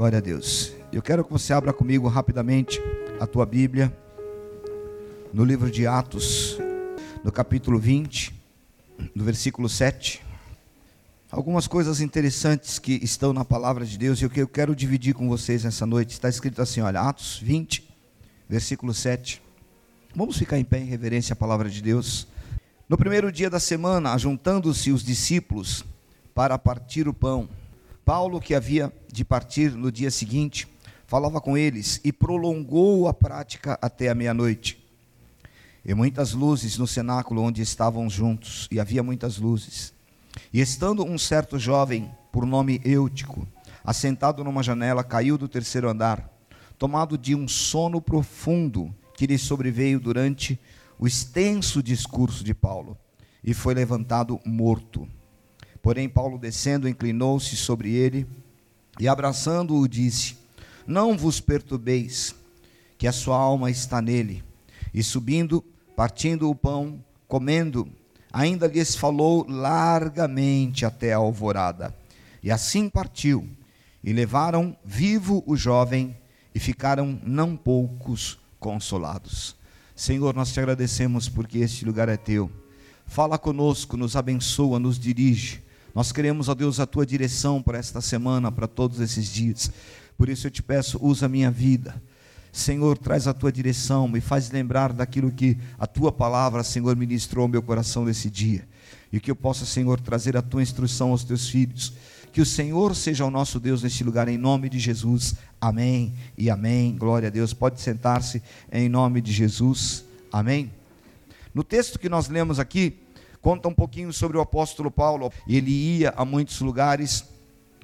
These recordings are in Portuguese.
Glória a Deus. Eu quero que você abra comigo rapidamente a tua Bíblia no livro de Atos, no capítulo 20, no versículo 7. Algumas coisas interessantes que estão na palavra de Deus e o que eu quero dividir com vocês nessa noite. Está escrito assim, olha, Atos 20, versículo 7. Vamos ficar em pé em reverência à palavra de Deus. No primeiro dia da semana, ajuntando-se os discípulos para partir o pão, Paulo, que havia de partir no dia seguinte, falava com eles e prolongou a prática até a meia-noite. E muitas luzes no cenáculo onde estavam juntos, e havia muitas luzes. E estando um certo jovem, por nome Eutico, assentado numa janela, caiu do terceiro andar, tomado de um sono profundo que lhe sobreveio durante o extenso discurso de Paulo, e foi levantado morto. Porém, Paulo, descendo, inclinou-se sobre ele e, abraçando-o, disse: Não vos perturbeis, que a sua alma está nele. E subindo, partindo o pão, comendo, ainda lhes falou largamente até a alvorada. E assim partiu, e levaram vivo o jovem, e ficaram não poucos consolados. Senhor, nós te agradecemos porque este lugar é teu. Fala conosco, nos abençoa, nos dirige nós queremos, ó Deus, a tua direção para esta semana, para todos esses dias. Por isso eu te peço, usa a minha vida. Senhor, traz a tua direção, me faz lembrar daquilo que a tua palavra, Senhor, ministrou ao meu coração nesse dia. E que eu possa, Senhor, trazer a tua instrução aos teus filhos. Que o Senhor seja o nosso Deus neste lugar, em nome de Jesus. Amém e amém. Glória a Deus. Pode sentar-se em nome de Jesus. Amém. No texto que nós lemos aqui, conta um pouquinho sobre o apóstolo Paulo. Ele ia a muitos lugares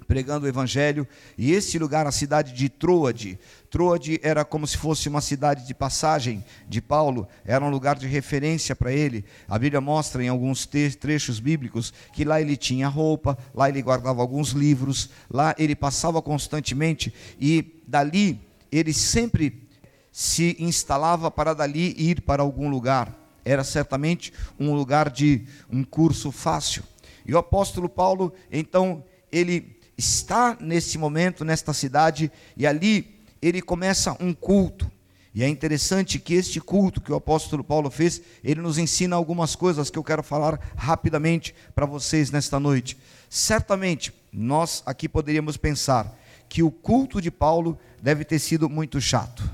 pregando o evangelho, e esse lugar, a cidade de Troade, Troade era como se fosse uma cidade de passagem de Paulo, era um lugar de referência para ele. A Bíblia mostra em alguns trechos bíblicos que lá ele tinha roupa, lá ele guardava alguns livros, lá ele passava constantemente e dali ele sempre se instalava para dali ir para algum lugar era certamente um lugar de um curso fácil. E o apóstolo Paulo, então, ele está nesse momento, nesta cidade, e ali ele começa um culto. E é interessante que este culto que o apóstolo Paulo fez, ele nos ensina algumas coisas que eu quero falar rapidamente para vocês nesta noite. Certamente, nós aqui poderíamos pensar que o culto de Paulo deve ter sido muito chato.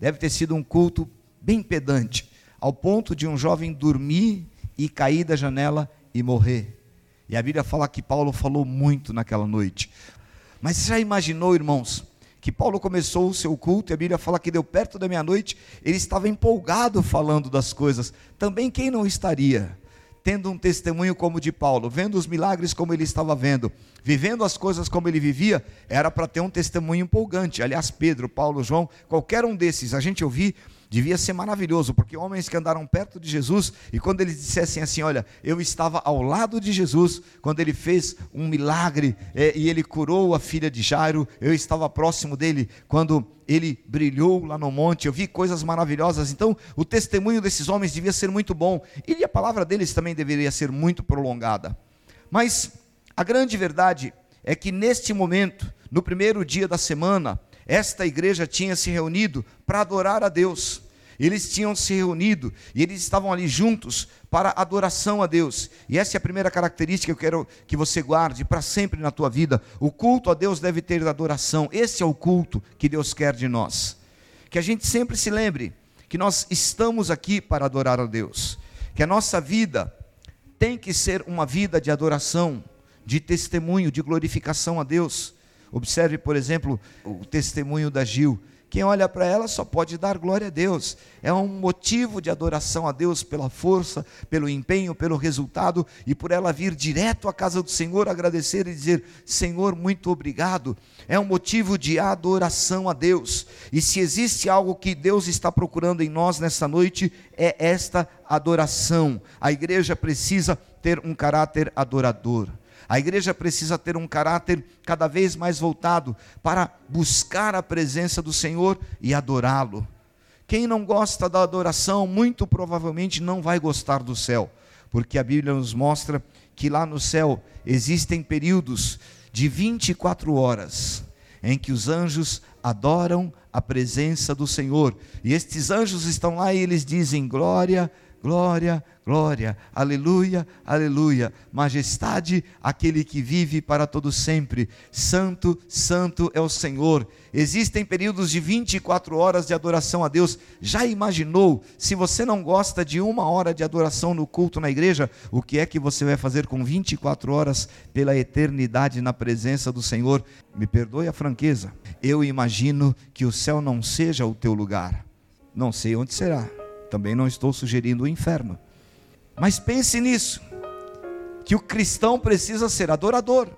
Deve ter sido um culto bem pedante ao ponto de um jovem dormir e cair da janela e morrer. E a Bíblia fala que Paulo falou muito naquela noite. Mas você já imaginou, irmãos, que Paulo começou o seu culto e a Bíblia fala que deu perto da meia-noite, ele estava empolgado falando das coisas. Também quem não estaria? Tendo um testemunho como o de Paulo, vendo os milagres como ele estava vendo, vivendo as coisas como ele vivia, era para ter um testemunho empolgante. Aliás, Pedro, Paulo, João, qualquer um desses, a gente ouvir devia ser maravilhoso, porque homens que andaram perto de Jesus, e quando eles dissessem assim: Olha, eu estava ao lado de Jesus, quando ele fez um milagre é, e ele curou a filha de Jairo, eu estava próximo dele quando ele brilhou lá no monte, eu vi coisas maravilhosas. Então, o testemunho desses homens devia ser muito bom, e a palavra deles também deveria ser muito prolongada. Mas a grande verdade é que neste momento, no primeiro dia da semana, esta igreja tinha se reunido para adorar a Deus. Eles tinham se reunido e eles estavam ali juntos para adoração a Deus. E essa é a primeira característica que eu quero que você guarde para sempre na tua vida. O culto a Deus deve ter adoração. Esse é o culto que Deus quer de nós. Que a gente sempre se lembre que nós estamos aqui para adorar a Deus. Que a nossa vida tem que ser uma vida de adoração, de testemunho, de glorificação a Deus. Observe, por exemplo, o testemunho da Gil. Quem olha para ela só pode dar glória a Deus. É um motivo de adoração a Deus pela força, pelo empenho, pelo resultado e por ela vir direto à casa do Senhor agradecer e dizer: Senhor, muito obrigado. É um motivo de adoração a Deus. E se existe algo que Deus está procurando em nós nesta noite, é esta adoração. A igreja precisa ter um caráter adorador. A igreja precisa ter um caráter cada vez mais voltado para buscar a presença do Senhor e adorá-lo. Quem não gosta da adoração, muito provavelmente não vai gostar do céu, porque a Bíblia nos mostra que lá no céu existem períodos de 24 horas em que os anjos adoram a presença do Senhor. E estes anjos estão lá e eles dizem: glória, glória, glória, aleluia, aleluia, majestade aquele que vive para todo sempre, santo, santo é o Senhor. Existem períodos de 24 horas de adoração a Deus. Já imaginou, se você não gosta de uma hora de adoração no culto na igreja, o que é que você vai fazer com 24 horas pela eternidade na presença do Senhor? Me perdoe a franqueza, eu imagino que o céu não seja o teu lugar, não sei onde será também não estou sugerindo o inferno. Mas pense nisso: que o cristão precisa ser adorador.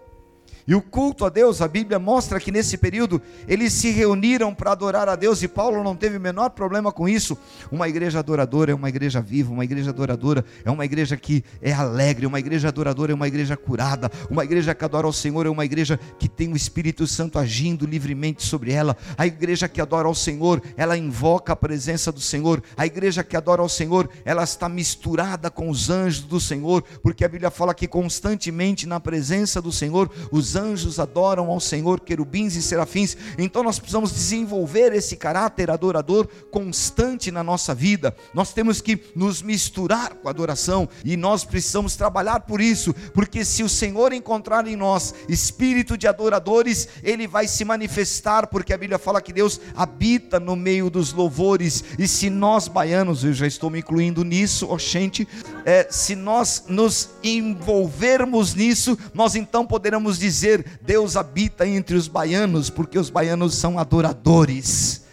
E o culto a Deus, a Bíblia mostra que nesse período eles se reuniram para adorar a Deus e Paulo não teve o menor problema com isso. Uma igreja adoradora é uma igreja viva, uma igreja adoradora é uma igreja que é alegre, uma igreja adoradora é uma igreja curada, uma igreja que adora ao Senhor é uma igreja que tem o Espírito Santo agindo livremente sobre ela. A igreja que adora ao Senhor, ela invoca a presença do Senhor. A igreja que adora ao Senhor, ela está misturada com os anjos do Senhor, porque a Bíblia fala que constantemente na presença do Senhor os anjos adoram ao Senhor, querubins e serafins. Então nós precisamos desenvolver esse caráter adorador constante na nossa vida. Nós temos que nos misturar com a adoração e nós precisamos trabalhar por isso, porque se o Senhor encontrar em nós espírito de adoradores, ele vai se manifestar, porque a Bíblia fala que Deus habita no meio dos louvores. E se nós baianos, eu já estou me incluindo nisso, oxente, é, se nós nos envolvermos nisso, nós então poderemos dizer dizer Deus habita entre os baianos, porque os baianos são adoradores.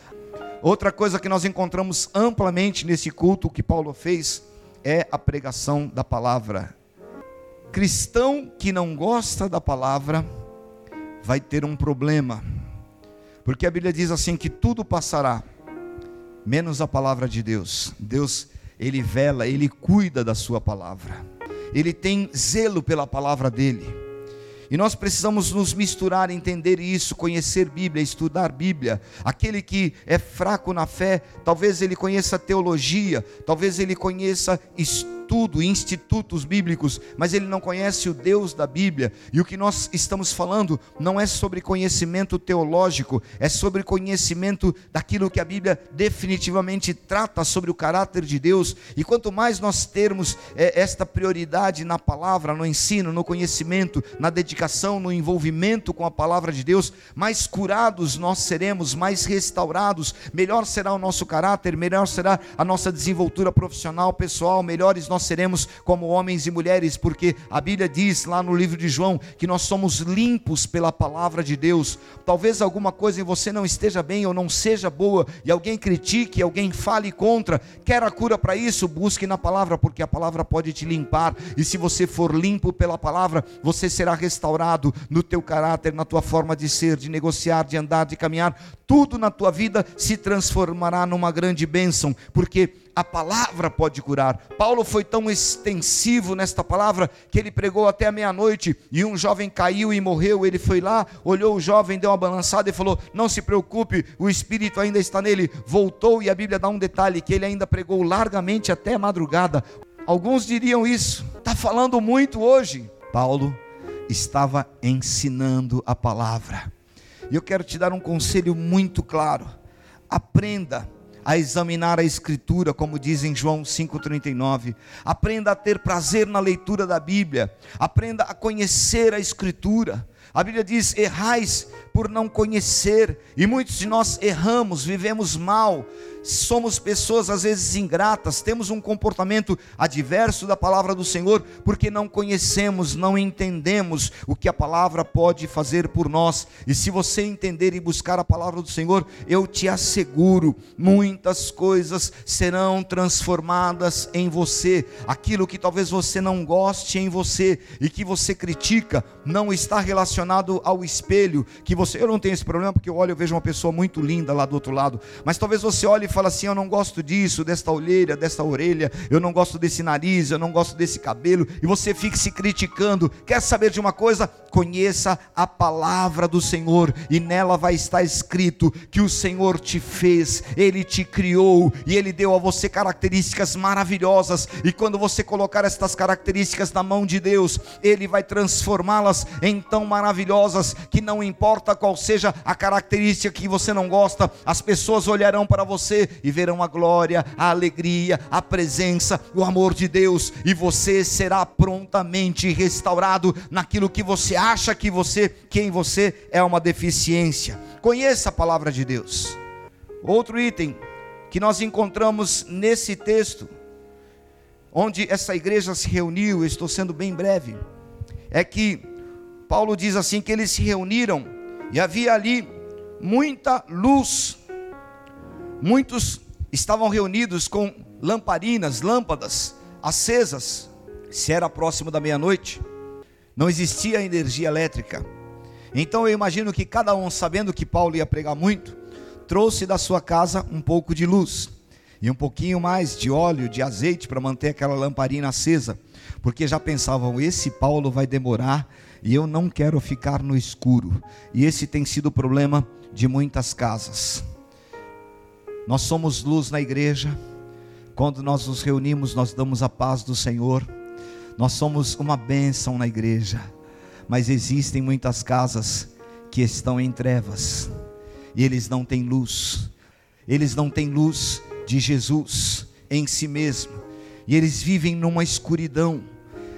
Outra coisa que nós encontramos amplamente nesse culto que Paulo fez é a pregação da palavra. Cristão que não gosta da palavra vai ter um problema, porque a Bíblia diz assim que tudo passará, menos a palavra de Deus. Deus, ele vela, ele cuida da sua palavra. Ele tem zelo pela palavra dele. E nós precisamos nos misturar, entender isso, conhecer Bíblia, estudar Bíblia. Aquele que é fraco na fé, talvez ele conheça teologia, talvez ele conheça história estudo, institutos bíblicos, mas ele não conhece o Deus da Bíblia. E o que nós estamos falando não é sobre conhecimento teológico, é sobre conhecimento daquilo que a Bíblia definitivamente trata sobre o caráter de Deus. E quanto mais nós termos é, esta prioridade na palavra, no ensino, no conhecimento, na dedicação, no envolvimento com a palavra de Deus, mais curados nós seremos, mais restaurados, melhor será o nosso caráter, melhor será a nossa desenvoltura profissional, pessoal, melhores nós nós seremos como homens e mulheres, porque a Bíblia diz lá no livro de João que nós somos limpos pela palavra de Deus. Talvez alguma coisa em você não esteja bem ou não seja boa, e alguém critique, alguém fale contra, quer a cura para isso, busque na palavra, porque a palavra pode te limpar, e se você for limpo pela palavra, você será restaurado no teu caráter, na tua forma de ser, de negociar, de andar, de caminhar, tudo na tua vida se transformará numa grande bênção, porque a palavra pode curar. Paulo foi tão extensivo nesta palavra que ele pregou até a meia-noite e um jovem caiu e morreu. Ele foi lá, olhou o jovem, deu uma balançada e falou: Não se preocupe, o espírito ainda está nele. Voltou e a Bíblia dá um detalhe: que ele ainda pregou largamente até a madrugada. Alguns diriam isso, está falando muito hoje. Paulo estava ensinando a palavra. E eu quero te dar um conselho muito claro. Aprenda a examinar a Escritura, como diz em João 5,39. Aprenda a ter prazer na leitura da Bíblia. Aprenda a conhecer a Escritura. A Bíblia diz: errais por não conhecer, e muitos de nós erramos, vivemos mal, somos pessoas às vezes ingratas, temos um comportamento adverso da palavra do Senhor, porque não conhecemos, não entendemos o que a palavra pode fazer por nós. E se você entender e buscar a palavra do Senhor, eu te asseguro, muitas coisas serão transformadas em você. Aquilo que talvez você não goste em você e que você critica, não está relacionado ao espelho, que você, eu não tenho esse problema porque eu olho e vejo uma pessoa muito linda lá do outro lado, mas talvez você olhe e fala assim: Eu não gosto disso, desta olheira, desta orelha, eu não gosto desse nariz, eu não gosto desse cabelo, e você fica se criticando. Quer saber de uma coisa? Conheça a palavra do Senhor, e nela vai estar escrito que o Senhor te fez, Ele te criou, e Ele deu a você características maravilhosas, e quando você colocar estas características na mão de Deus, Ele vai transformá-las em tão maravilhosas que não importa qual seja a característica que você não gosta, as pessoas olharão para você e verão a glória, a alegria, a presença, o amor de Deus, e você será prontamente restaurado naquilo que você acha que você, que em você é uma deficiência. Conheça a palavra de Deus. Outro item que nós encontramos nesse texto, onde essa igreja se reuniu, estou sendo bem breve, é que Paulo diz assim que eles se reuniram e havia ali muita luz. Muitos estavam reunidos com lamparinas, lâmpadas acesas. Se era próximo da meia-noite, não existia energia elétrica. Então eu imagino que cada um, sabendo que Paulo ia pregar muito, trouxe da sua casa um pouco de luz e um pouquinho mais de óleo, de azeite para manter aquela lamparina acesa, porque já pensavam: esse Paulo vai demorar e eu não quero ficar no escuro. E esse tem sido o problema de muitas casas. Nós somos luz na igreja. Quando nós nos reunimos, nós damos a paz do Senhor. Nós somos uma bênção na igreja. Mas existem muitas casas que estão em trevas. E eles não têm luz. Eles não têm luz de Jesus em si mesmo. E eles vivem numa escuridão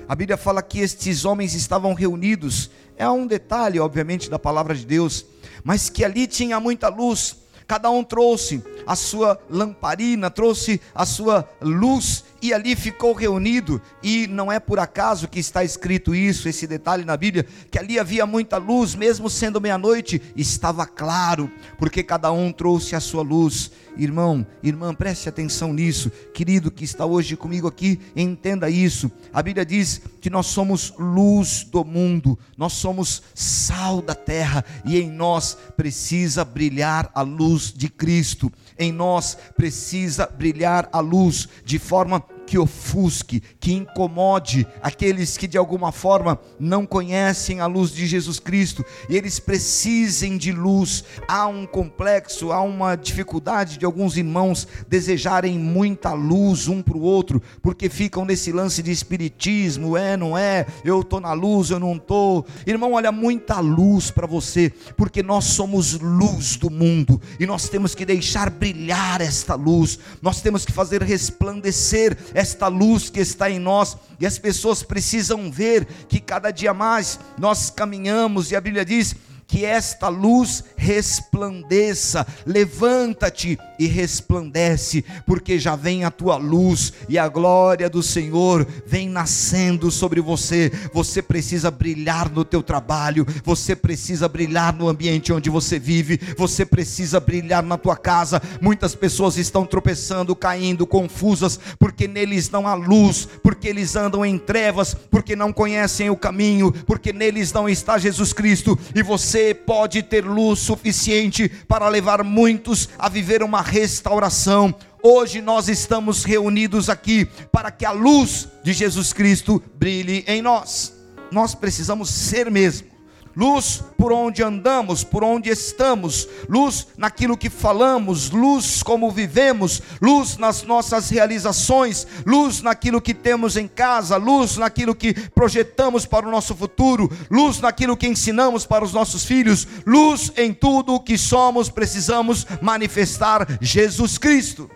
a Bíblia fala que estes homens estavam reunidos. É um detalhe, obviamente, da palavra de Deus, mas que ali tinha muita luz. Cada um trouxe a sua lamparina, trouxe a sua luz e ali ficou reunido, e não é por acaso que está escrito isso, esse detalhe na Bíblia, que ali havia muita luz, mesmo sendo meia-noite, estava claro, porque cada um trouxe a sua luz. Irmão, irmã, preste atenção nisso, querido que está hoje comigo aqui, entenda isso. A Bíblia diz que nós somos luz do mundo, nós somos sal da terra, e em nós precisa brilhar a luz de Cristo, em nós precisa brilhar a luz de forma que ofusque, que incomode aqueles que de alguma forma não conhecem a luz de Jesus Cristo e eles precisem de luz. Há um complexo, há uma dificuldade de alguns irmãos desejarem muita luz um para o outro, porque ficam nesse lance de espiritismo, é, não é, eu estou na luz, eu não estou. Irmão, olha, muita luz para você, porque nós somos luz do mundo e nós temos que deixar brilhar esta luz, nós temos que fazer resplandecer esta luz que está em nós, e as pessoas precisam ver que cada dia mais nós caminhamos, e a Bíblia diz que esta luz resplandeça. Levanta-te e resplandece, porque já vem a tua luz e a glória do Senhor vem nascendo sobre você. Você precisa brilhar no teu trabalho, você precisa brilhar no ambiente onde você vive, você precisa brilhar na tua casa. Muitas pessoas estão tropeçando, caindo, confusas, porque neles não há luz, porque eles andam em trevas, porque não conhecem o caminho, porque neles não está Jesus Cristo, e você você pode ter luz suficiente para levar muitos a viver uma restauração. Hoje nós estamos reunidos aqui para que a luz de Jesus Cristo brilhe em nós. Nós precisamos ser mesmo luz por onde andamos, por onde estamos, luz naquilo que falamos, luz como vivemos, luz nas nossas realizações, luz naquilo que temos em casa, luz naquilo que projetamos para o nosso futuro, luz naquilo que ensinamos para os nossos filhos, luz em tudo o que somos, precisamos manifestar Jesus Cristo.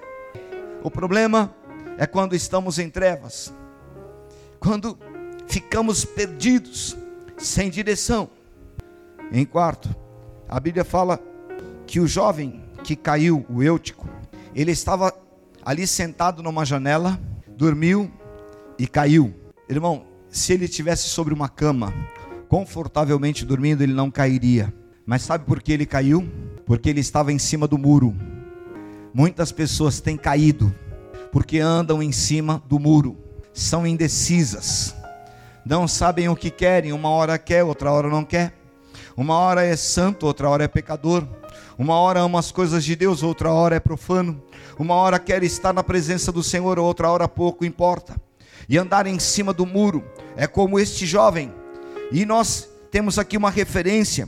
O problema é quando estamos em trevas, quando ficamos perdidos, sem direção em quarto, a Bíblia fala que o jovem que caiu, o Eutico, ele estava ali sentado numa janela, dormiu e caiu. Irmão, se ele estivesse sobre uma cama, confortavelmente dormindo, ele não cairia. Mas sabe por que ele caiu? Porque ele estava em cima do muro. Muitas pessoas têm caído porque andam em cima do muro, são indecisas, não sabem o que querem, uma hora quer, outra hora não quer uma hora é santo, outra hora é pecador. Uma hora ama as coisas de Deus, outra hora é profano. Uma hora quer estar na presença do Senhor, outra hora pouco importa. E andar em cima do muro é como este jovem. E nós temos aqui uma referência.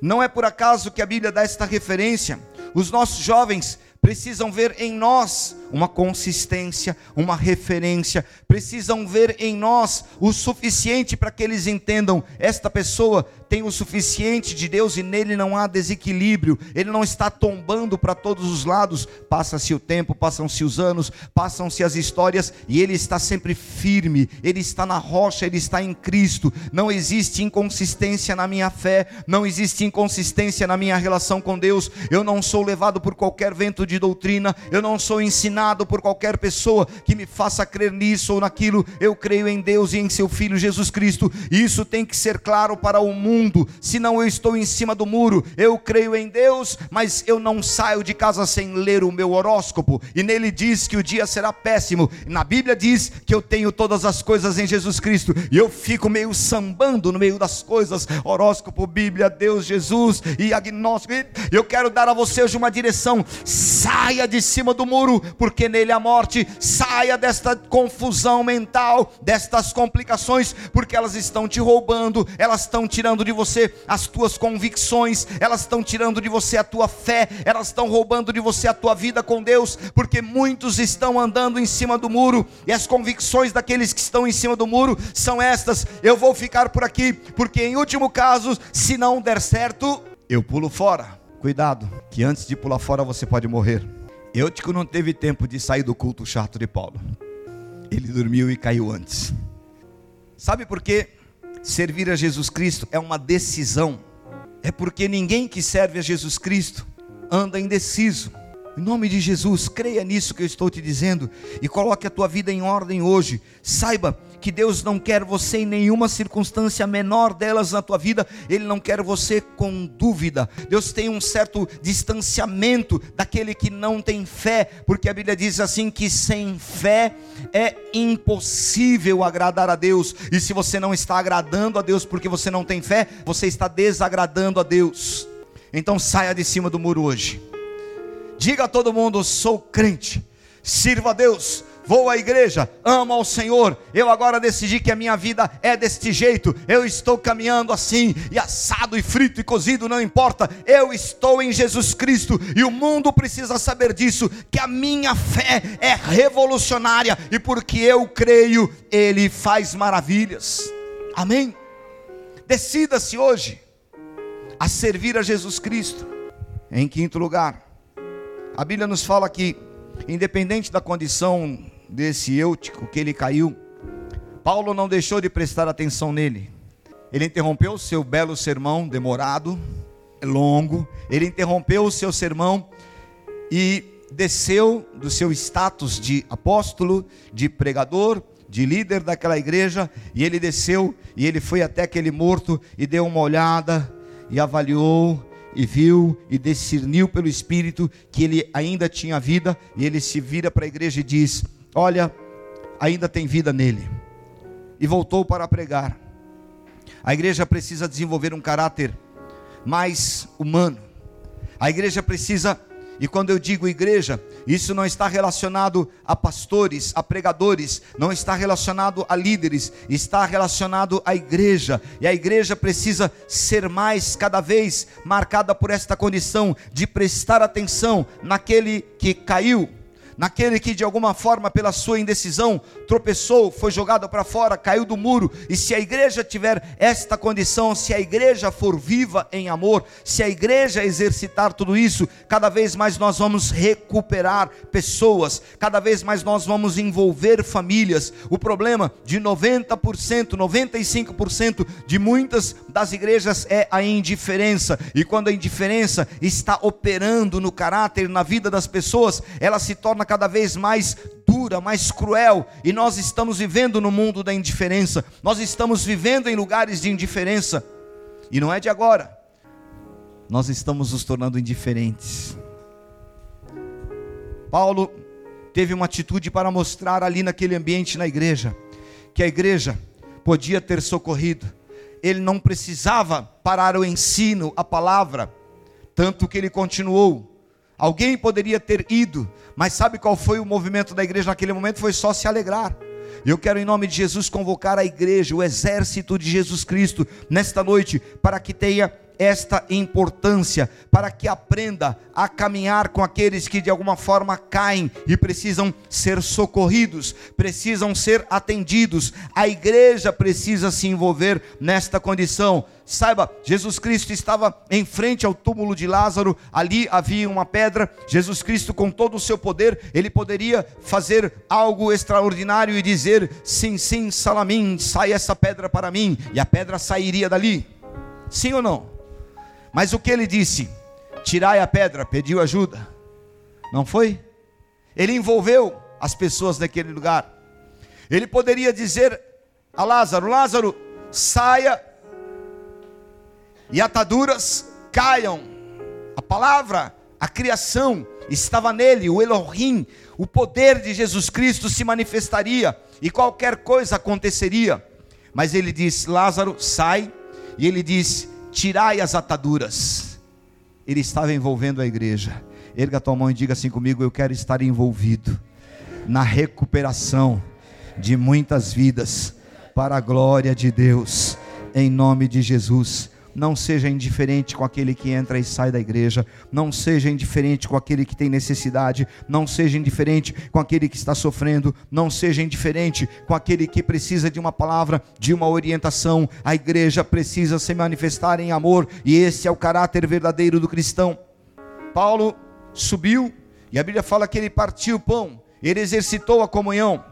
Não é por acaso que a Bíblia dá esta referência. Os nossos jovens precisam ver em nós uma consistência, uma referência, precisam ver em nós o suficiente para que eles entendam: esta pessoa tem o suficiente de Deus e nele não há desequilíbrio, ele não está tombando para todos os lados. Passa-se o tempo, passam-se os anos, passam-se as histórias e ele está sempre firme, ele está na rocha, ele está em Cristo. Não existe inconsistência na minha fé, não existe inconsistência na minha relação com Deus. Eu não sou levado por qualquer vento de doutrina, eu não sou ensinado por qualquer pessoa que me faça crer nisso ou naquilo. Eu creio em Deus e em seu Filho Jesus Cristo. Isso tem que ser claro para o mundo. Senão eu estou em cima do muro. Eu creio em Deus, mas eu não saio de casa sem ler o meu horóscopo. E nele diz que o dia será péssimo. Na Bíblia diz que eu tenho todas as coisas em Jesus Cristo. E eu fico meio sambando no meio das coisas. Horóscopo, Bíblia, Deus, Jesus e agnóstico. Eu quero dar a você hoje uma direção. Saia de cima do muro, porque nele há morte. Saia desta confusão mental, destas complicações, porque elas estão te roubando, elas estão tirando de você as tuas convicções, elas estão tirando de você a tua fé, elas estão roubando de você a tua vida com Deus, porque muitos estão andando em cima do muro, e as convicções daqueles que estão em cima do muro são estas: eu vou ficar por aqui, porque em último caso, se não der certo, eu pulo fora. Cuidado, que antes de pular fora você pode morrer. Eutico não teve tempo de sair do culto chato de Paulo. Ele dormiu e caiu antes. Sabe por quê? Servir a Jesus Cristo é uma decisão. É porque ninguém que serve a Jesus Cristo anda indeciso. Em nome de Jesus, creia nisso que eu estou te dizendo e coloque a tua vida em ordem hoje. Saiba que Deus não quer você em nenhuma circunstância menor delas na tua vida, Ele não quer você com dúvida. Deus tem um certo distanciamento daquele que não tem fé, porque a Bíblia diz assim: que sem fé é impossível agradar a Deus, e se você não está agradando a Deus porque você não tem fé, você está desagradando a Deus. Então saia de cima do muro hoje Diga a todo mundo: sou crente, sirva a Deus, vou à igreja, amo ao Senhor. Eu agora decidi que a minha vida é deste jeito. Eu estou caminhando assim, e assado, e frito, e cozido, não importa. Eu estou em Jesus Cristo, e o mundo precisa saber disso: que a minha fé é revolucionária, e porque eu creio, Ele faz maravilhas. Amém? Decida-se hoje a servir a Jesus Cristo. Em quinto lugar, a Bíblia nos fala que, independente da condição desse eutico que ele caiu, Paulo não deixou de prestar atenção nele. Ele interrompeu o seu belo sermão, demorado, longo, ele interrompeu o seu sermão e desceu do seu status de apóstolo, de pregador, de líder daquela igreja, e ele desceu e ele foi até aquele morto e deu uma olhada e avaliou e viu e discerniu pelo Espírito que ele ainda tinha vida, e ele se vira para a igreja e diz: Olha, ainda tem vida nele. E voltou para pregar. A igreja precisa desenvolver um caráter mais humano. A igreja precisa e quando eu digo igreja, isso não está relacionado a pastores, a pregadores, não está relacionado a líderes, está relacionado à igreja. E a igreja precisa ser mais, cada vez, marcada por esta condição de prestar atenção naquele que caiu, naquele que de alguma forma, pela sua indecisão, tropeçou, foi jogado para fora, caiu do muro. E se a igreja tiver esta condição, se a igreja for viva em amor, se a igreja exercitar tudo isso, cada vez mais nós vamos recuperar pessoas, cada vez mais nós vamos envolver famílias. O problema de 90%, 95% de muitas das igrejas é a indiferença. E quando a indiferença está operando no caráter, na vida das pessoas, ela se torna cada vez mais dura, mais cruel, e nós estamos vivendo no mundo da indiferença, nós estamos vivendo em lugares de indiferença, e não é de agora, nós estamos nos tornando indiferentes. Paulo teve uma atitude para mostrar ali naquele ambiente na igreja, que a igreja podia ter socorrido, ele não precisava parar o ensino, a palavra, tanto que ele continuou. Alguém poderia ter ido, mas sabe qual foi o movimento da igreja naquele momento? Foi só se alegrar. Eu quero, em nome de Jesus, convocar a igreja, o exército de Jesus Cristo, nesta noite, para que tenha esta importância, para que aprenda a caminhar com aqueles que de alguma forma caem e precisam ser socorridos, precisam ser atendidos. A igreja precisa se envolver nesta condição. Saiba, Jesus Cristo estava em frente ao túmulo de Lázaro, ali havia uma pedra. Jesus Cristo, com todo o seu poder, ele poderia fazer algo extraordinário e dizer: Sim, sim, Salamim, sai essa pedra para mim, e a pedra sairia dali. Sim ou não? Mas o que ele disse? Tirai a pedra, pediu ajuda. Não foi? Ele envolveu as pessoas naquele lugar. Ele poderia dizer a Lázaro: Lázaro, saia e ataduras caiam. A palavra, a criação estava nele, o Elohim, o poder de Jesus Cristo se manifestaria e qualquer coisa aconteceria. Mas ele diz: Lázaro, sai. E ele diz: tirai as ataduras. Ele estava envolvendo a igreja. Erga tua mão e diga assim comigo: Eu quero estar envolvido na recuperação de muitas vidas, para a glória de Deus, em nome de Jesus. Não seja indiferente com aquele que entra e sai da igreja. Não seja indiferente com aquele que tem necessidade. Não seja indiferente com aquele que está sofrendo. Não seja indiferente com aquele que precisa de uma palavra, de uma orientação. A igreja precisa se manifestar em amor. E esse é o caráter verdadeiro do cristão. Paulo subiu e a Bíblia fala que ele partiu o pão. Ele exercitou a comunhão.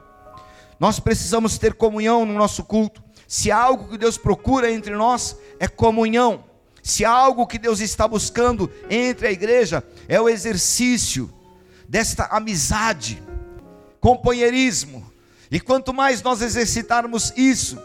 Nós precisamos ter comunhão no nosso culto. Se há algo que Deus procura entre nós, é comunhão. Se há algo que Deus está buscando entre a igreja, é o exercício desta amizade, companheirismo. E quanto mais nós exercitarmos isso,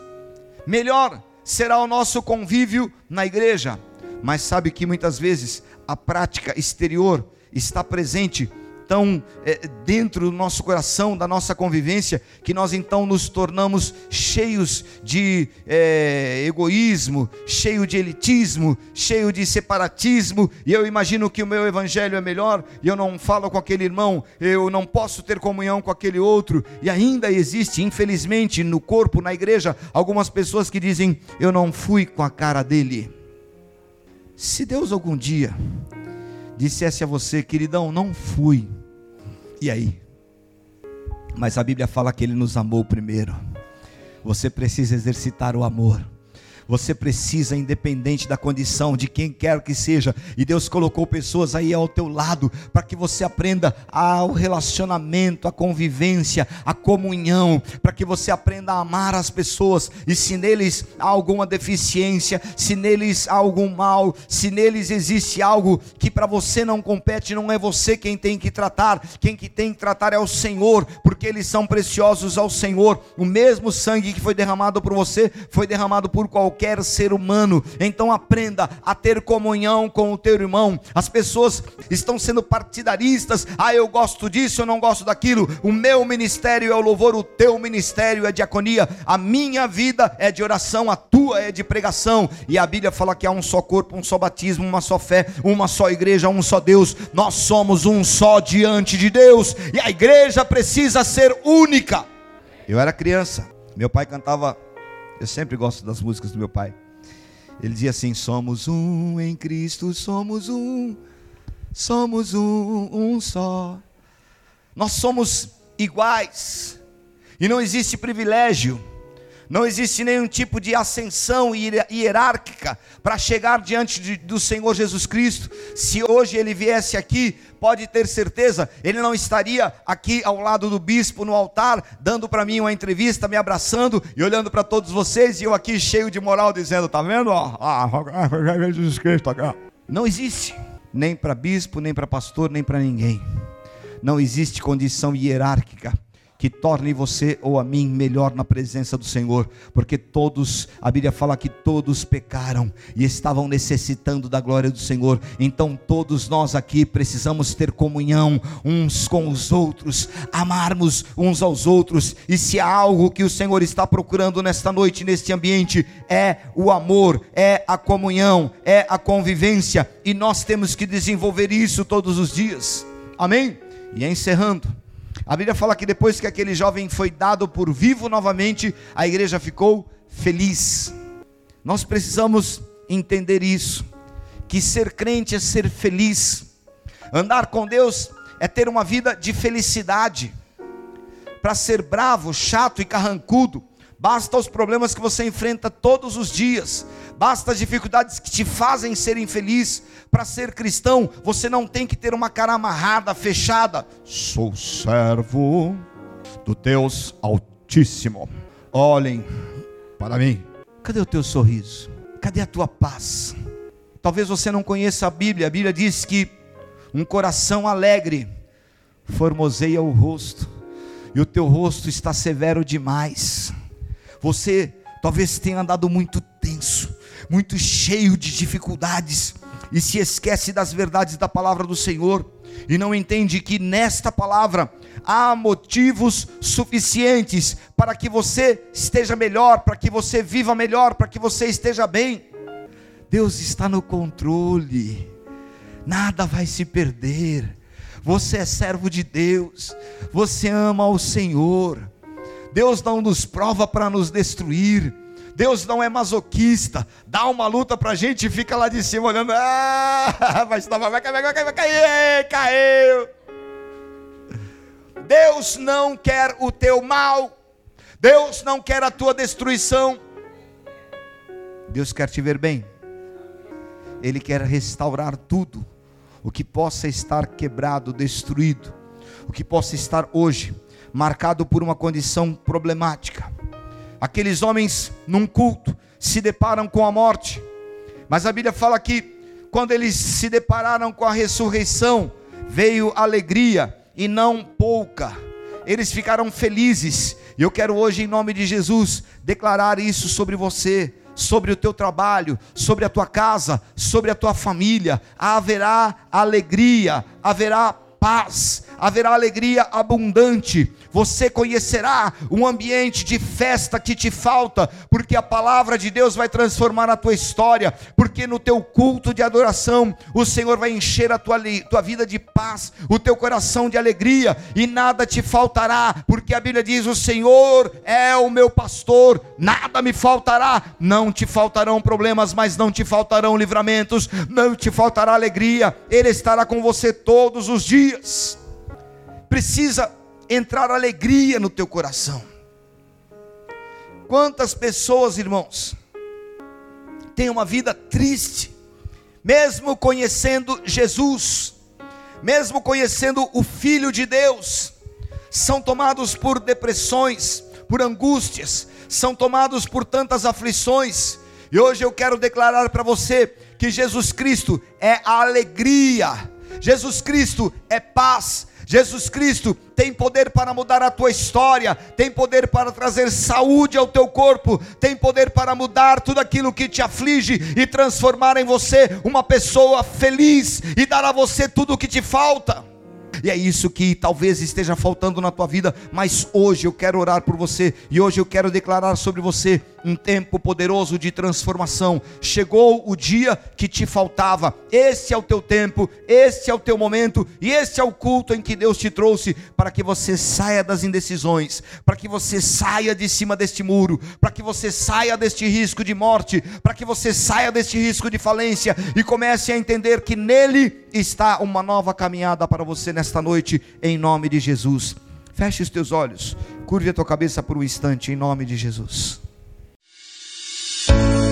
melhor será o nosso convívio na igreja. Mas sabe que muitas vezes a prática exterior está presente tão é, dentro do nosso coração, da nossa convivência, que nós então nos tornamos cheios de é, egoísmo, cheio de elitismo, cheio de separatismo, e eu imagino que o meu evangelho é melhor, e eu não falo com aquele irmão, eu não posso ter comunhão com aquele outro, e ainda existe, infelizmente, no corpo, na igreja, algumas pessoas que dizem: Eu não fui com a cara dele. Se Deus algum dia dissesse a você, queridão, não fui, e aí? Mas a Bíblia fala que Ele nos amou primeiro. Você precisa exercitar o amor. Você precisa, independente da condição de quem quer que seja, e Deus colocou pessoas aí ao teu lado para que você aprenda ao relacionamento, a convivência, a comunhão, para que você aprenda a amar as pessoas. E se neles há alguma deficiência, se neles há algum mal, se neles existe algo que para você não compete, não é você quem tem que tratar, quem que tem que tratar é o Senhor, porque eles são preciosos ao Senhor. O mesmo sangue que foi derramado por você foi derramado por qualquer qualquer ser humano. Então aprenda a ter comunhão com o teu irmão. As pessoas estão sendo partidaristas. Ah, eu gosto disso, eu não gosto daquilo. O meu ministério é o louvor, o teu ministério é diaconia. A minha vida é de oração, a tua é de pregação. E a Bíblia fala que há um só corpo, um só batismo, uma só fé, uma só igreja, um só Deus. Nós somos um só diante de Deus. E a igreja precisa ser única. Eu era criança, meu pai cantava eu sempre gosto das músicas do meu pai. Ele dizia assim: Somos um em Cristo, somos um, somos um, um só. Nós somos iguais, e não existe privilégio não existe nenhum tipo de ascensão hierárquica para chegar diante de, do Senhor Jesus Cristo. Se hoje ele viesse aqui, pode ter certeza, ele não estaria aqui ao lado do bispo no altar, dando para mim uma entrevista, me abraçando e olhando para todos vocês, e eu aqui cheio de moral, dizendo: Tá vendo? Ah, Jesus Cristo. Não existe, nem para bispo, nem para pastor, nem para ninguém. Não existe condição hierárquica que torne você ou a mim melhor na presença do Senhor, porque todos, a Bíblia fala que todos pecaram e estavam necessitando da glória do Senhor. Então todos nós aqui precisamos ter comunhão uns com os outros, amarmos uns aos outros. E se há algo que o Senhor está procurando nesta noite, neste ambiente, é o amor, é a comunhão, é a convivência, e nós temos que desenvolver isso todos os dias. Amém? E encerrando, a Bíblia fala que depois que aquele jovem foi dado por vivo novamente, a igreja ficou feliz. Nós precisamos entender isso, que ser crente é ser feliz. Andar com Deus é ter uma vida de felicidade. Para ser bravo, chato e carrancudo, basta os problemas que você enfrenta todos os dias, basta as dificuldades que te fazem ser infeliz. Para ser cristão, você não tem que ter uma cara amarrada, fechada. Sou servo do Deus Altíssimo. Olhem para mim. Cadê o teu sorriso? Cadê a tua paz? Talvez você não conheça a Bíblia. A Bíblia diz que um coração alegre formoseia o rosto, e o teu rosto está severo demais. Você talvez tenha andado muito tenso, muito cheio de dificuldades, e se esquece das verdades da palavra do Senhor, e não entende que nesta palavra há motivos suficientes para que você esteja melhor, para que você viva melhor, para que você esteja bem. Deus está no controle, nada vai se perder. Você é servo de Deus, você ama o Senhor. Deus não nos prova para nos destruir. Deus não é masoquista, dá uma luta para a gente e fica lá de cima olhando, ah, vai, vai, vai, vai, vai, vai cair, caiu. Deus não quer o teu mal, Deus não quer a tua destruição, Deus quer te ver bem, Ele quer restaurar tudo, o que possa estar quebrado, destruído, o que possa estar hoje marcado por uma condição problemática. Aqueles homens, num culto, se deparam com a morte, mas a Bíblia fala que, quando eles se depararam com a ressurreição, veio alegria e não pouca. Eles ficaram felizes. E eu quero hoje, em nome de Jesus, declarar isso sobre você, sobre o teu trabalho, sobre a tua casa, sobre a tua família. Haverá alegria, haverá paz, haverá alegria abundante. Você conhecerá um ambiente de festa que te falta, porque a palavra de Deus vai transformar a tua história, porque no teu culto de adoração, o Senhor vai encher a tua, tua vida de paz, o teu coração de alegria, e nada te faltará, porque a Bíblia diz: O Senhor é o meu pastor, nada me faltará. Não te faltarão problemas, mas não te faltarão livramentos, não te faltará alegria, Ele estará com você todos os dias precisa entrar alegria no teu coração. Quantas pessoas, irmãos, têm uma vida triste, mesmo conhecendo Jesus, mesmo conhecendo o Filho de Deus, são tomados por depressões, por angústias, são tomados por tantas aflições, e hoje eu quero declarar para você que Jesus Cristo é a alegria, Jesus Cristo é paz, Jesus Cristo tem poder para mudar a tua história, tem poder para trazer saúde ao teu corpo, tem poder para mudar tudo aquilo que te aflige e transformar em você uma pessoa feliz e dar a você tudo o que te falta. E é isso que talvez esteja faltando na tua vida, mas hoje eu quero orar por você e hoje eu quero declarar sobre você um tempo poderoso de transformação. Chegou o dia que te faltava. Esse é o teu tempo, esse é o teu momento e esse é o culto em que Deus te trouxe para que você saia das indecisões, para que você saia de cima deste muro, para que você saia deste risco de morte, para que você saia deste risco de falência e comece a entender que nele está uma nova caminhada para você nesta noite, em nome de Jesus. Feche os teus olhos, curve a tua cabeça por um instante, em nome de Jesus. Shoot.